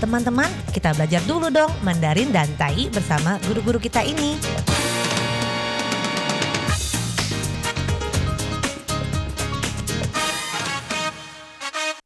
Teman-teman, kita belajar dulu dong Mandarin dan Tai bersama guru-guru kita ini.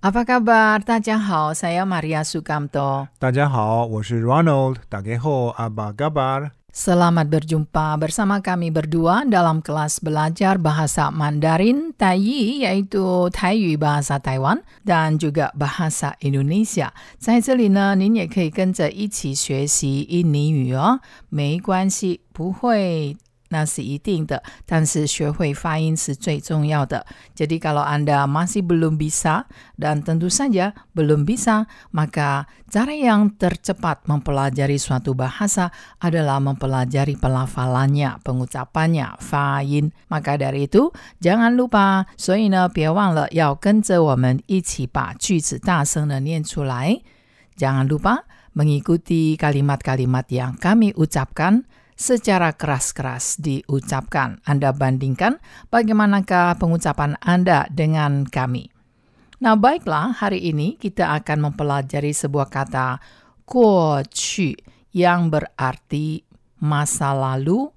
Apa kabar? 大家好，saya Maria Sukamto. 大家好，我是 Ronald。大家好，apa kabar？ Selamat berjumpa bersama kami berdua dalam kelas belajar bahasa Mandarin Taiyi yaitu Taiyu bahasa Taiwan dan juga bahasa Indonesia. 在这里呢，您也可以跟着一起学习印尼语哦，没关系，不会 那是一定的，但是学会发音是最重要的。Jadi kalau Anda masih belum bisa dan tentu saja belum bisa, maka cara yang tercepat mempelajari suatu bahasa adalah mempelajari pelafalannya, pengucapannya, 发音。Maka dari itu, jangan lupa，所以呢，别忘了要跟着我们一起把句子大声的念出来。Jangan lupa mengikuti kalimat-kalimat yang kami ucapkan secara keras-keras diucapkan. Anda bandingkan bagaimanakah pengucapan Anda dengan kami. Nah, baiklah, hari ini kita akan mempelajari sebuah kata 过去 yang berarti masa lalu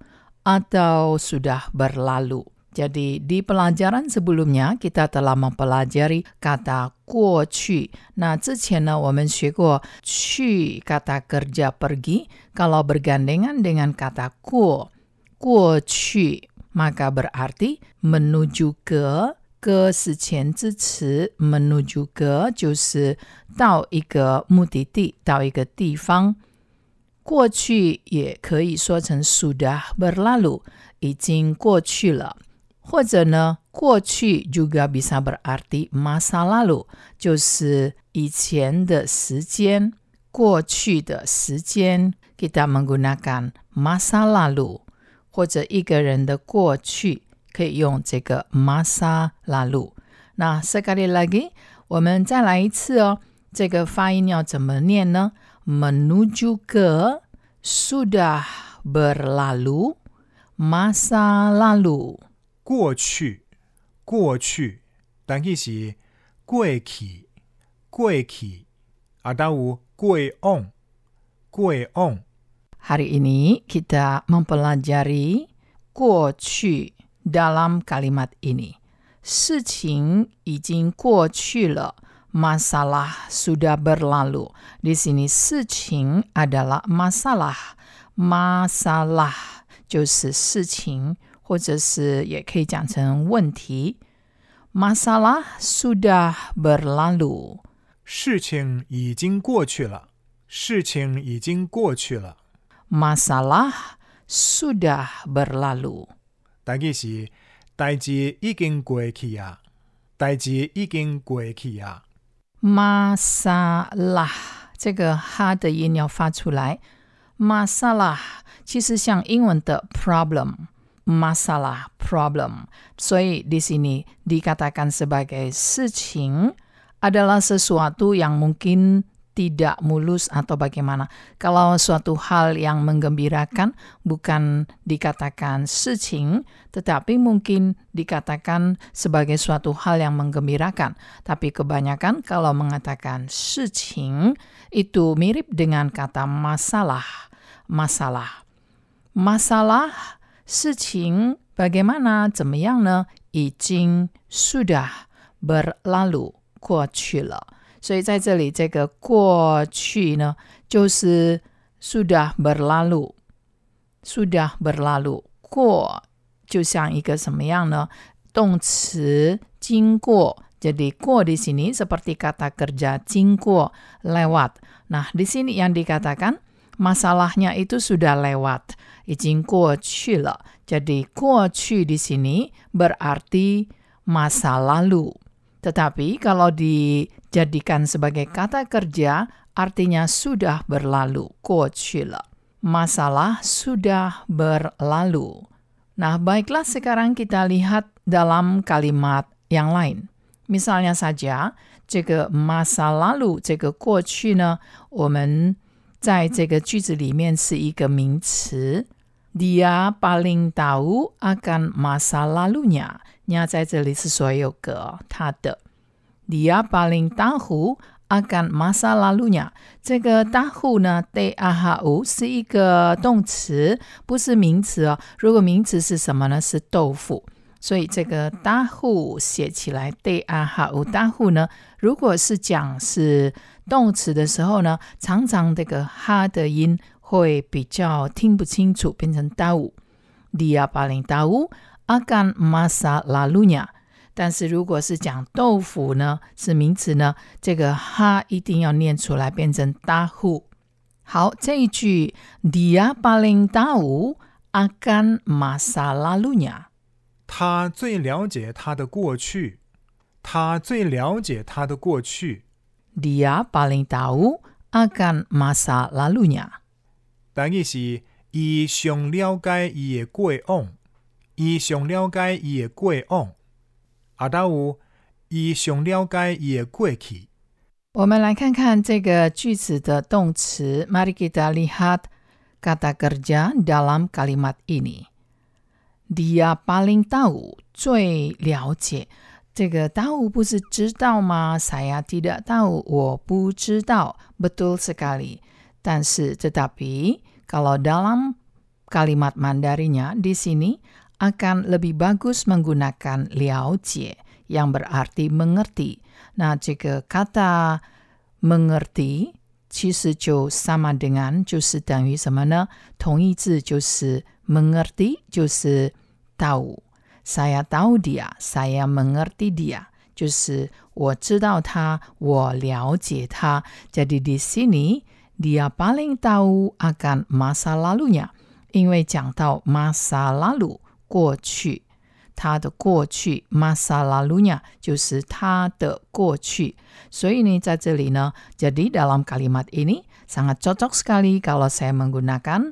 atau sudah berlalu. Jadi di pelajaran sebelumnya kita telah mempelajari kata 过去. Nah, 之前呢我们学过去 kata kerja pergi kalau bergandengan dengan kata 过过去 maka berarti menuju ke ke 是前置词 menuju ke 就是到一个目的地到一个地方过去也可以说成 sudah berlalu 已经过去了 或者呢，过去 juga bisa berarti masa lalu，就是以前的时间。过去的时间，kita menggunakan masa lalu，或者一个人的过去可以用这个 masa lalu。那 sekali lagi，我们再来一次哦。这个发音要怎么念呢？Menuju ke sudah berlalu masa lalu。 过去，过去，但佢是过去，过去，啊，ada有过往，过往。 Hari ini kita mempelajari 过去 dalam kalimat ini. 事情已经过去了，masalah sudah berlalu. Di sini 事情 adalah masalah. Masalah 就是事情。 或者是也可以讲成问题。Masalah sudah berlalu，事情已经过去了，事情已经过去了。Masalah sudah berlalu，但佢是代志已经过去啊，代志已经过去啊。Masalah 这个哈的音要发出来。Masalah 其实像英文的 problem。masalah problem. So di sini dikatakan sebagai seqing adalah sesuatu yang mungkin tidak mulus atau bagaimana. Kalau suatu hal yang menggembirakan bukan dikatakan seqing, tetapi mungkin dikatakan sebagai suatu hal yang menggembirakan. Tapi kebanyakan kalau mengatakan seqing itu mirip dengan kata masalah. Masalah. Masalah 事情 bagaimana 怎么样呢？已经 sudah berlalu 过去了。所以在这里，这个过去呢，就是 sudah berlalu。sudah berlalu 过就像一个什么样呢？动词经过。Jadi 过 di sini seperti kata kerja 经过 lewat. Nah, di sini yang dikatakan masalahnya itu sudah lewat. 已经过去了。Jadi 过去 di sini berarti masa lalu. Tetapi kalau dijadikan sebagai kata kerja, artinya sudah berlalu, 过去了。Masalah sudah berlalu. Nah, baiklah sekarang kita lihat dalam kalimat yang lain. Misalnya saja, 这个 masa lalu 这个过去呢，我们 在这个句子里面是一个名词。Dia paling tahu akan masa lalunya. nya 在这里是所有格，他的。dia paling tahu akan masa lalunya。这个 tahu 呢，de ahu 是一个动词，不是名词哦。如果名词是什么呢？是豆腐。所以这个 tahu 写起来 de ahu tahu 呢，如果是讲是动词的时候呢，常常这个哈的音会比较听不清楚，变成 tau。dia paling tau akan masa lalunya。但是如果是讲豆腐呢，是名词呢，这个哈一定要念出来，变成 tahu。好，这一句 dia paling tau akan masa lalunya。他最了解他的过去，他最了解他的过去。Dia paling tahu akan masa lalunya。但意是伊上了解伊的过往，伊上了解伊的过往，啊，倒有伊上了解伊的过去。我们来看看这个句子的动词。Mari kita lihat kata kerja dalam kalimat ini. Dia paling tahu 最了解。 这个 tahu 不是知道吗？Saya tidak tahu，我不知道。Betul sekali。但是 tetapi kalau dalam kalimat Mandarinya di sini akan lebih bagus menggunakan 了解 yang berarti mengerti。那这个 kata mengerti 其实就 sama dengan 就是等于什么呢？同义字就是 mengerti 就是 tahu。 Saya tahu dia, saya mengerti dia，就是我知道他，我了解他。Jadi di sini dia paling tahu akan masa lalunya，因为讲到 masa lalu 过去，他的过去 masa lalunya 就是他的过去。所以呢，在这里呢，jadi dalam kalimat ini sangat cocok sekali kalau saya menggunakan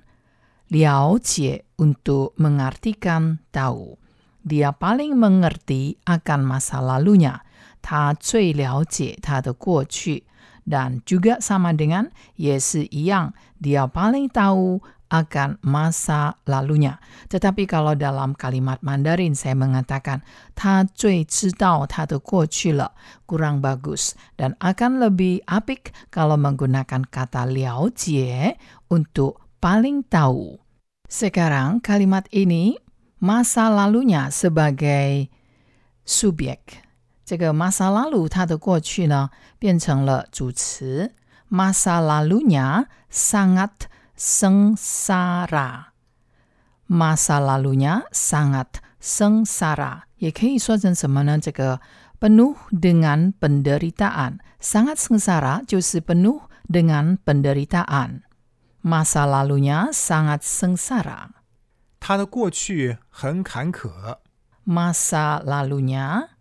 了解 untuk mengartikan tahu。 dia paling mengerti akan masa lalunya. Ta cui liao jie ta de guo qu. Dan juga sama dengan ye si yang, dia paling tahu akan masa lalunya. Tetapi kalau dalam kalimat Mandarin saya mengatakan ta cui ci dao ta de guo qu le, kurang bagus dan akan lebih apik kalau menggunakan kata liao jie eh, untuk paling tahu. Sekarang kalimat ini masa lalunya sebagai subjek。这个 masa lalu 它的过去呢变成了主词，masa lalunya sangat sengsara。masa lalunya sangat sengsara 也可以说成什么呢？这个 penuh dengan penderitaan。sangat sengsara 就是 penuh dengan penderitaan。masa lalunya sangat sengsara。 他的过去很坎坷。 masa lalunya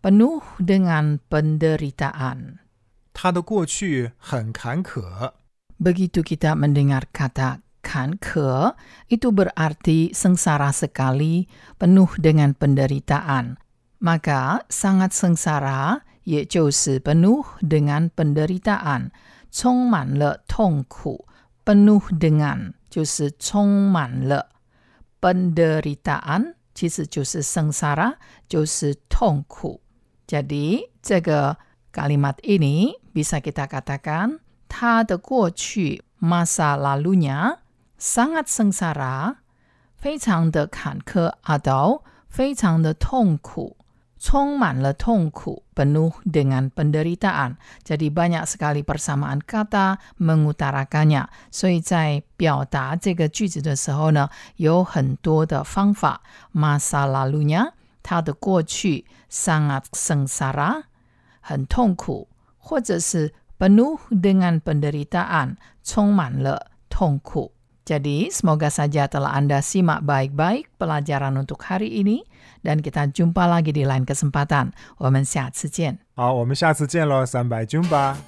penuh dengan penderitaan. 他的过去很坎坷。 Begitu kita mendengar kata kanker, itu berarti sengsara sekali, penuh dengan penderitaan. Maka sangat sengsara, 也就是penuh dengan penderitaan, 充满了痛苦。penuh dengan 就是充满了 penderitaan 其实就是 sengsara，就是痛苦。Jadi 这个 kalimat ini bisa kita katakan 他的过去 masa lalunya sangat sengsara，非常的坎坷 atau 非常的痛苦。 充满了痛苦，penuh dengan penderitaan。Jadi banyak sekali persamaan kata mengutarakannya。所以在表达这个句子的时候呢，有很多的方法。Masa lalunya，它的过去 sangat sengsara，很痛苦，或者是 penuh dengan penderitaan，充满了痛苦。 Jadi, semoga saja telah Anda simak baik-baik pelajaran untuk hari ini, dan kita jumpa lagi di lain kesempatan. 我们下次见。好，我们下次见喽，三百军吧。